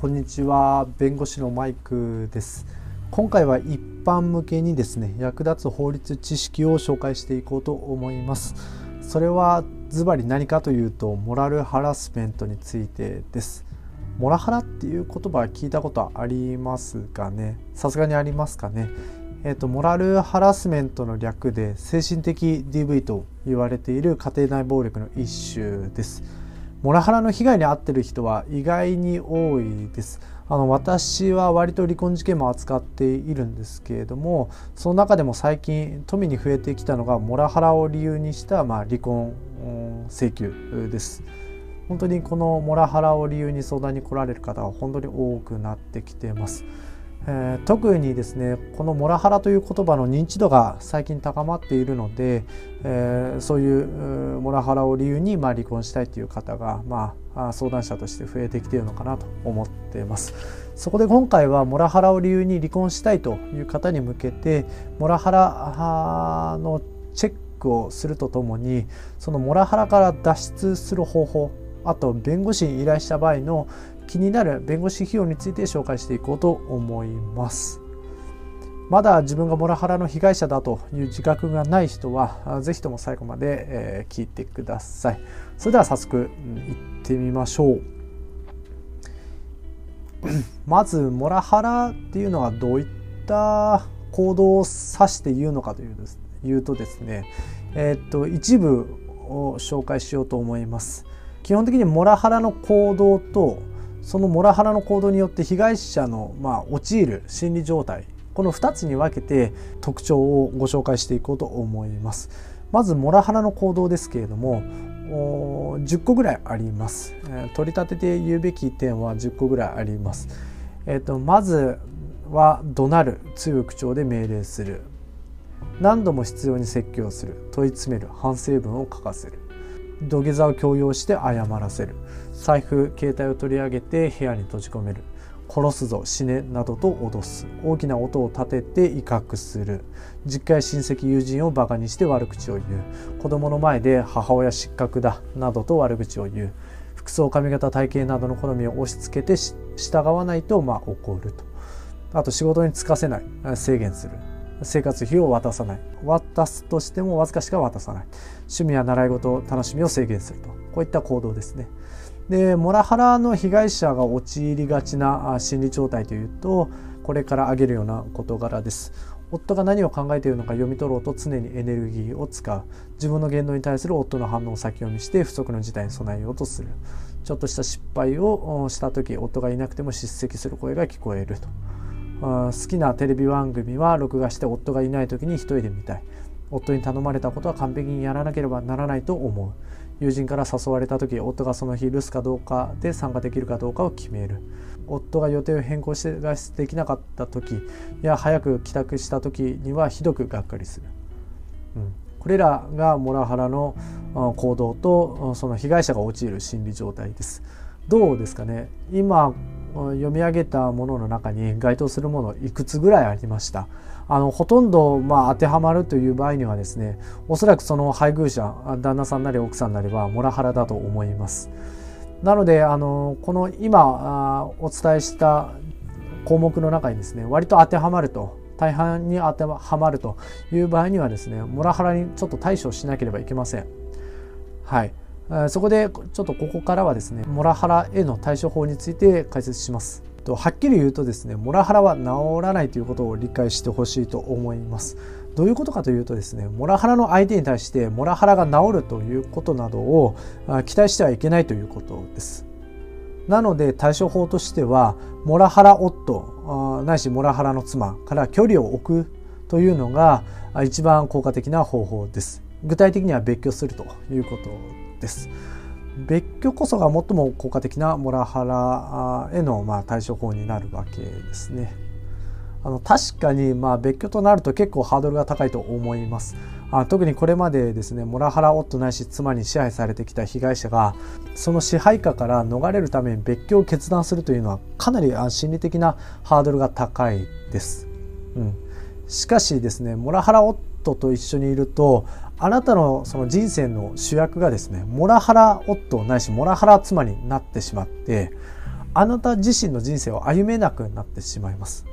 こんにちは。弁護士のマイクです。今回は一般向けにですね役立つ法律知識を紹介していこうと思います。それはズバリ何かというとモラルハラスメントについてです。モラハラっていう言葉は聞いたことありますかね？さすがにありますかね？えーと、モラルハラスメントの略で精神的 DV と言われている家庭内暴力の一種です。モラハラの被害に遭ってる人は意外に多いです。あの私は割と離婚事件も扱っているんですけれどもその中でも最近富に増えてきたのがモラハラを理由にしたまあ離婚請求です。本当にこのモラハラを理由に相談に来られる方は本当に多くなってきています。えー、特にですねこのモラハラという言葉の認知度が最近高まっているので、えー、そういうモラハラを理由にまあ離婚したいという方が、まあ、相談者として増えてきているのかなと思っています。そこで今回はモラハラを理由に離婚したいという方に向けてモラハラのチェックをするとともにそのモラハラから脱出する方法あと弁護士に依頼した場合の気になる弁護士費用について紹介していこうと思います。まだ自分がモラハラの被害者だという自覚がない人は是非とも最後まで聞いてください。それでは早速行ってみましょう。まずモラハラっていうのはどういった行動を指して言うのかといういうとですね、えー、っと一部を紹介しようと思います。基本的にモラハラの行動とそのモラハラの行動によって被害者の、まあ、陥る心理状態この2つに分けて特徴をご紹介していこうと思います。まずモラハラの行動ですけれども10個ぐらいあります。取り立てて言うべき点は10個ぐらいあります。えーと、まずは怒鳴る強い口調で命令する何度も必要に説教する問い詰める反省文を書かせる土下座を強要して謝らせる。財布携帯を取り上げて部屋に閉じ込める。殺すぞ死ねなどと脅す。大きな音を立てて威嚇する。実家や親戚友人をバカにして悪口を言う。子供の前で母親失格だなどと悪口を言う。服装髪型体型などの好みを押し付けて従わないとまあ怒ると。あと仕事に就かせない。制限する。生活費を渡さない。渡すとしてもわずかしか渡さない。趣味や習い事楽しみを制限すると。こういった行動ですね。でモラハラの被害者が陥りがちな心理状態というとこれから挙げるような事柄です。夫が何を考えているのか読み取ろうと常にエネルギーを使う。自分の言動に対する夫の反応を先読みして不測の事態に備えようとする。ちょっとした失敗をした時夫がいなくても叱責する声が聞こえると。好きなテレビ番組は録画して夫がいない時に一人で見たい。夫に頼まれたことは完璧にやらなければならないと思う。友人から誘われた時夫がその日留守かどうかで参加できるかどうかを決める。夫が予定を変更して外出できなかった時や早く帰宅した時にはひどくがっかりする、うん、これらがモラハラの行動とその被害者が陥る心理状態です。どうですかね？今読み上げたものの中に該当するものいくつぐらいありました？あのほとんどまあ当てはまるという場合にはですねおそらくその配偶者旦那さんなり奥さんなりはモラハラだと思います。なのであのこの今お伝えした項目の中にですね割と当てはまると大半に当てはまるという場合にはですねモラハラにちょっと対処しなければいけません。はい。そこでちょっとここからはですねモラハラへの対処法について解説します。はっきり言うとですねモラハラは治らないということを理解してほしいと思います。どういうことかというとですねモラハラの相手に対してモラハラが治るということなどを期待してはいけないということです。なので対処法としてはモラハラ夫ないしモラハラの妻から距離を置くというのが一番効果的な方法です。具体的には別居するということです別居こそが最も効果的なモラハラへのまあ対処法になるわけですね。あの確かにまあ別居となると結構ハードルが高いと思います。あ特にこれまでですねモラハラ夫ないし妻に支配されてきた被害者がその支配下から逃れるために別居を決断するというのはかなり心理的なハードルが高いです。うん、しかしですねモラハラ夫と一緒にいるとあなたのその人生の主役がですねモラハラ夫ないしモラハラ妻になってしまってあなた自身の人生を歩めなくなってしまいます。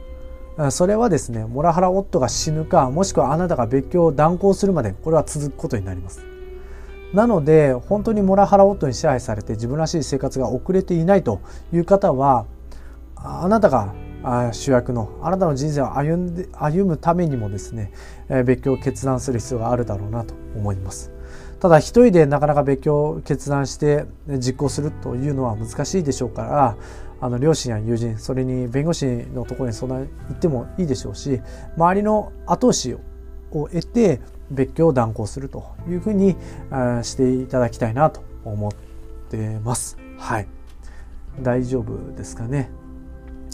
それはですねモラハラ夫が死ぬかもしくはあなたが別居を断行するまでこれは続くことになります。なので本当にモラハラ夫に支配されて自分らしい生活が送れていないという方はあなたが主役のあなたの人生を歩んで歩むためにもですね別居を決断する必要があるだろうなと思いますただ一人でなかなか別居を決断して実行するというのは難しいでしょうからあの両親や友人それに弁護士のところに相談行ってもいいでしょうし周りの後押しを得て別居を断行するというふうにしていただきたいなと思ってます。はい。大丈夫ですかね。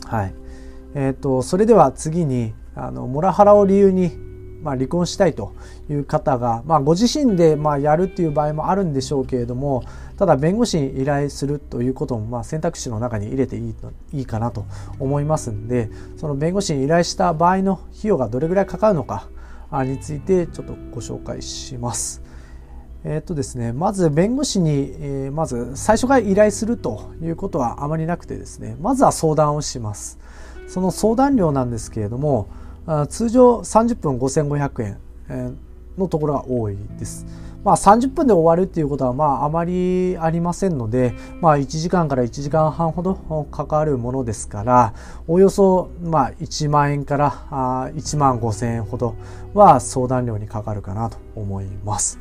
はい。え、ー、と、それでは次に、あの、モラハラを理由に、まあ、離婚したいという方が、まあ、ご自身で、まあ、やるっていう場合もあるんでしょうけれども、ただ弁護士に依頼するということも、まあ、選択肢の中に入れていいいいかなと思いますんで、その弁護士に依頼した場合の費用がどれぐらいかかるのか、についてちょっとご紹介します。えっとですね、まず弁護士に、えー、まず最初から依頼するということはあまりなくてですねまずは相談をしますその相談料なんですけれども通常30分5500円、のところが多いですまあ、30分で終わるっていうことはまああまりありませんので、まあ、1時間から1時間半ほどかかるものですからおよそまあ1万円から1万5千円ほどは相談料にかかるかなと思います。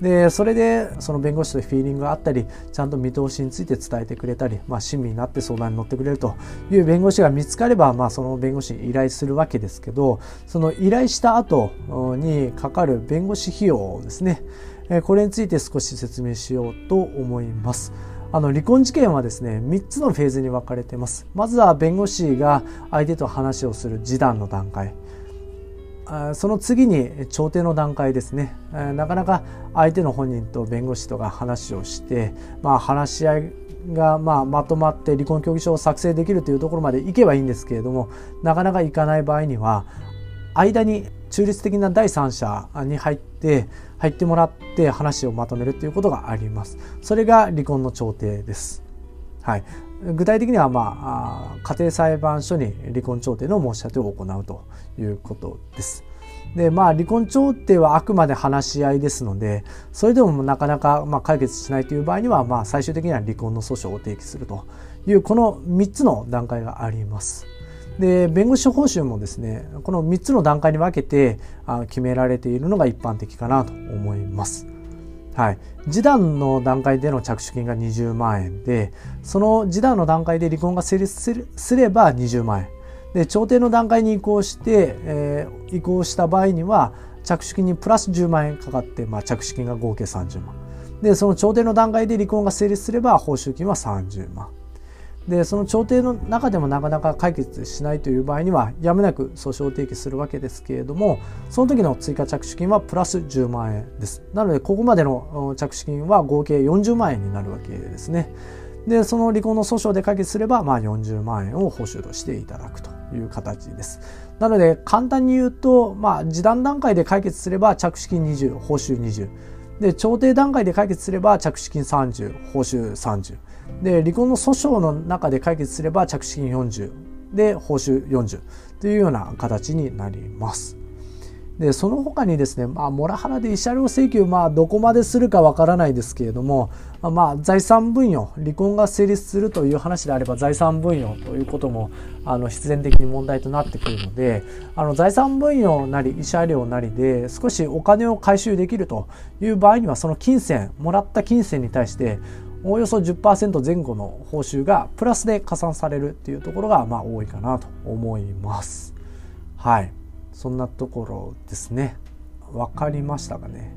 でそれでその弁護士とフィーリングがあったりちゃんと見通しについて伝えてくれたり、まあ、親身になって相談に乗ってくれるという弁護士が見つかれば、まあ、その弁護士に依頼するわけですけどその依頼した後にかかる弁護士費用ですね。これについて少し説明しようと思います。あの離婚事件はですね3つのフェーズに分かれています。まずは弁護士が相手と話をする示談の段階。その次に調停の段階ですねなかなか相手の本人と弁護士とが話をして、まあ、話し合いがまあまとまって離婚協議書を作成できるというところまでいけばいいんですけれどもなかなかいかない場合には間に中立的な第三者に入って入ってもらって話をまとめるということがあります。それが離婚の調停です。はい、具体的には、まあ、家庭裁判所に離婚調停の申し立てを行うということです。でまあ離婚調停はあくまで話し合いですのでそれでもなかなかまあ解決しないという場合にはまあ最終的には離婚の訴訟を提起するというこの3つの段階があります。で弁護士報酬もですねこの3つの段階に分けて決められているのが一般的かなと思います。はい、示談の段階での着手金が20万円でその示談の段階で離婚が成立すれば20万円。で調停の段階に移行して、えー、移行した場合には着手金にプラス10万円かかって、まあ、着手金が合計30万。でその調停の段階で離婚が成立すれば報酬金は30万。でその調停の中でもなかなか解決しないという場合にはやむなく訴訟を提起するわけですけれどもその時の追加着手金はプラス10万円です。なのでここまでの着手金は合計40万円になるわけですね。でその離婚の訴訟で解決すれば、まあ、40万円を報酬としていただくという形です。なので簡単に言うと、まあ、示談段階で解決すれば着手金20報酬20で調停段階で解決すれば着手金30報酬30で離婚の訴訟の中で解決すれば着手金40で報酬40というような形になります。でその他にですね、まあ、モラハラで慰謝料請求、まあ、どこまでするかわからないですけれども、まあ、財産分与離婚が成立するという話であれば財産分与ということもあの必然的に問題となってくるのであの財産分与なり慰謝料なりで少しお金を回収できるという場合にはその金銭もらった金銭に対しておおよそ10%前後の報酬がプラスで加算されるっていうところがまあ多いかなと思います。はい。そんなところですね。わかりましたかね。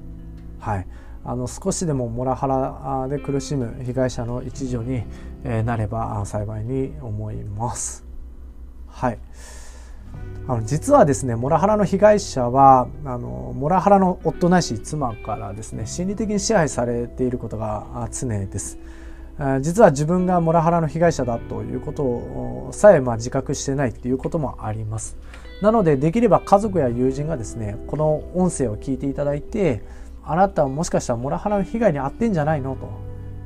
はい。あの少しでもモラハラで苦しむ被害者の一助になれば幸いに思います。はい。あの実はですねモラハラの被害者はあのモラハラの夫ないし妻からですね心理的に支配されていることが常です。実は自分がモラハラの被害者だということをさえまあ自覚してないっていうこともあります。なのでできれば家族や友人がですねこの音声を聞いていただいてあなたはもしかしたらモラハラの被害に遭ってんじゃないの？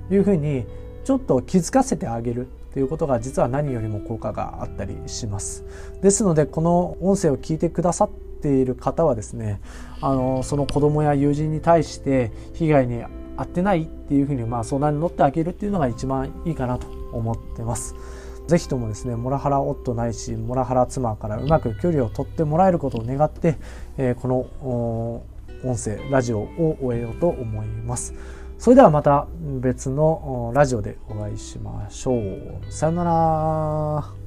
というふうにちょっと気づかせてあげるということが実は何よりも効果があったりしますですのでこの音声を聞いてくださっている方はですねあのその子供や友人に対して被害に遭ってないっていうふうにまあ相談に乗ってあげるっていうのが一番いいかなと思ってます。ぜひともですね、モラハラ夫ないし、モラハラ妻からうまく距離を取ってもらえることを願って、えー、この音声、ラジオを終えようと思います。それではまた別のラジオでお会いしましょう。さよなら。